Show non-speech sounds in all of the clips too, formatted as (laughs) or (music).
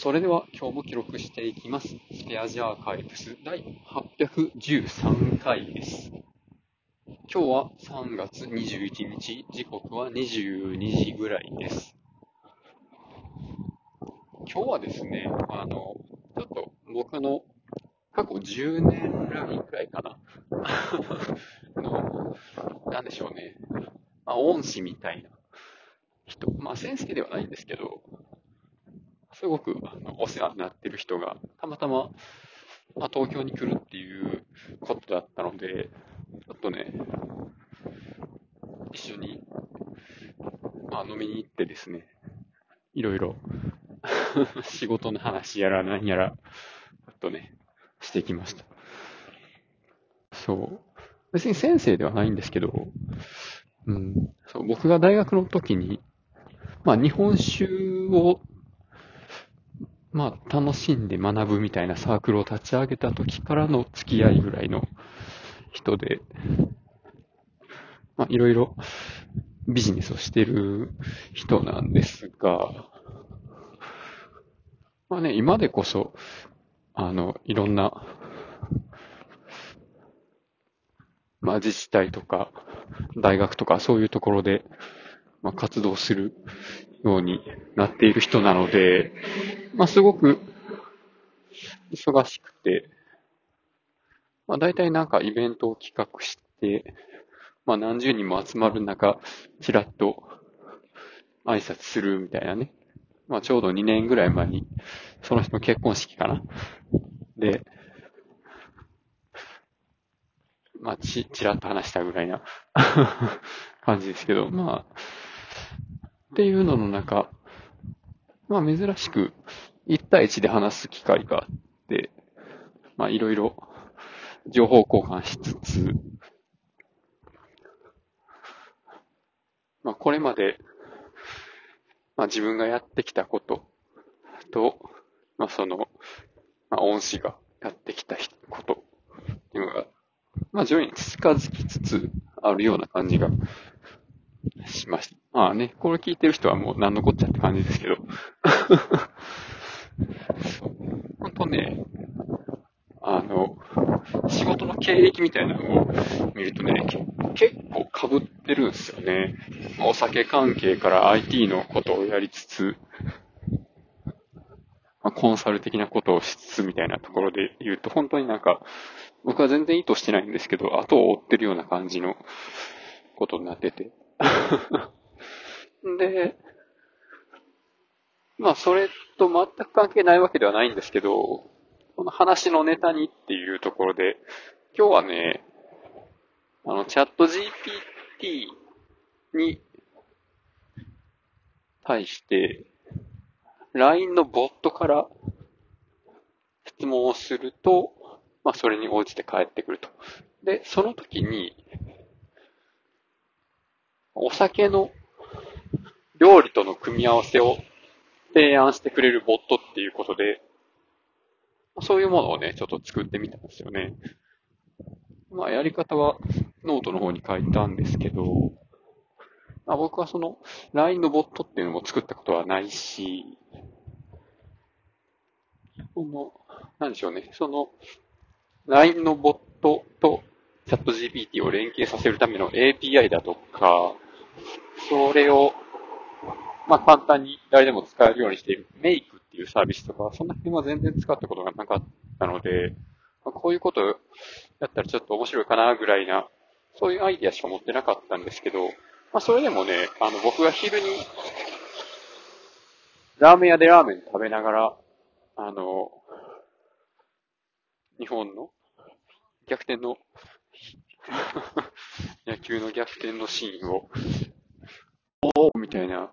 それでは今日も記録していきます。スペアジアーカイブス第813回です。今日は3月21日、時刻は22時ぐらいです。今日はですね、あの、ちょっと僕の過去10年ラインくらいかな (laughs) の、なんでしょうね、まあ、恩師みたいな人、まあ先生ではないんですけど、すごくあのお世話になってる人が、たまたま、まあ、東京に来るっていうことだったので、ちょっとね、一緒に、まあ、飲みに行ってですね、いろいろ (laughs) 仕事の話やら何やら、ちょっとね、してきました。そう。別に先生ではないんですけど、うん、そう僕が大学の時に、まあ日本酒をまあ、楽しんで学ぶみたいなサークルを立ち上げた時からの付き合いぐらいの人で、まあ、いろいろビジネスをしてる人なんですが、まあね、今でこそ、あの、いろんな、まあ自治体とか、大学とかそういうところで、まあ、活動するようになっている人なので、まあ、すごく忙しくて、まあ、大体なんかイベントを企画して、まあ、何十人も集まる中、ちらっと挨拶するみたいなね。まあ、ちょうど2年ぐらい前に、その人の結婚式かな。で、まあ、ち、ちらっと話したぐらいな (laughs) 感じですけど、まあ、っていうのの中、まあ珍しく1対1で話す機会があって、まあいろいろ情報交換しつつ、まあこれまで、まあ自分がやってきたことと、まあその、まあ恩師がやってきたことっていうのが、まあ徐々に近づきつつあるような感じがしました。まあね、これ聞いてる人はもう何のこっちゃって感じですけど。(laughs) 本当ね、あの、仕事の経歴みたいなのを見るとね、結構被ってるんですよね。お酒関係から IT のことをやりつつ、まあ、コンサル的なことをしつつみたいなところで言うと、本当になんか、僕は全然意図してないんですけど、後を追ってるような感じのことになってて。で、まあ、それと全く関係ないわけではないんですけど、この話のネタにっていうところで、今日はね、あの、チャット GPT に対して、LINE のボットから質問をすると、まあ、それに応じて返ってくると。で、その時に、お酒の料理との組み合わせを提案してくれるボットっていうことで、そういうものをね、ちょっと作ってみたんですよね。まあ、やり方はノートの方に書いたんですけど、まあ、僕はその LINE のボットっていうのも作ったことはないし、その、なんでしょうね、その LINE のボットとチャット GPT を連携させるための API だとか、それを、まあ、簡単に誰でも使えるようにしている。メイクっていうサービスとか、そんな辺は全然使ったことがなかったので、まあ、こういうことやったらちょっと面白いかなぐらいな、そういうアイディアしか持ってなかったんですけど、まあ、それでもね、あの、僕が昼に、ラーメン屋でラーメン食べながら、あの、日本の逆転の (laughs) 野球の逆転のシーンを、おーみたいな、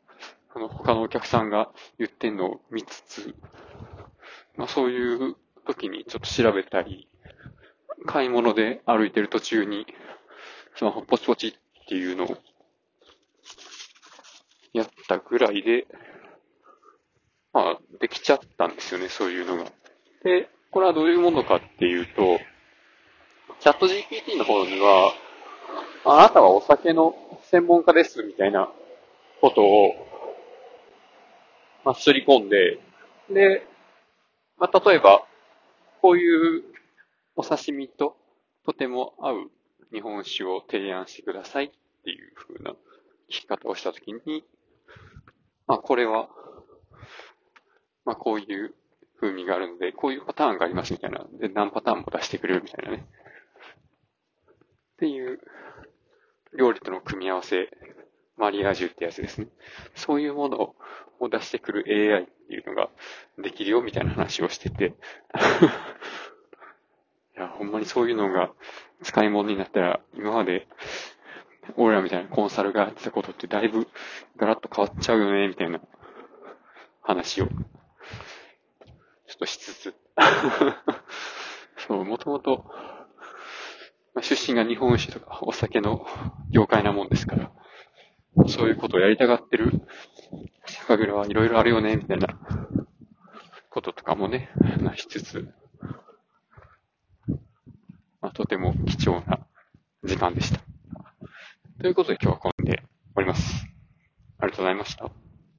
あの、他のお客さんが言ってんのを見つつ、まあそういう時にちょっと調べたり、買い物で歩いてる途中に、スマホポチポチっていうのをやったぐらいで、まあ、できちゃったんですよね、そういうのが。で、これはどういうものかっていうと、チャット GPT の方には、あなたはお酒の専門家ですみたいなことを、まあ、すり込んで、で、まあ、例えば、こういうお刺身ととても合う日本酒を提案してくださいっていう風な聞き方をしたときに、まあ、これは、まあ、こういう風味があるので、こういうパターンがありますみたいな。で、何パターンも出してくれるみたいなね。っていう料理との組み合わせ、マリアージュってやつですね。(laughs) そういうものを出してくる AI っていうのができるよみたいな話をしてて。(laughs) いや、ほんまにそういうのが使い物になったら、今まで俺らみたいなコンサルがやってたことってだいぶガラッと変わっちゃうよね、みたいな。話を、ちょっとしつつ。(laughs) そう、もともと、まあ、出身が日本酒とかお酒の業界なもんですから、そういうことをやりたがってる？酒蔵はいろいろあるよね、みたいなこととかもね、話しつつ、まあ、とても貴重な時間でした。ということで今日はこんでおります。ありがとうございました。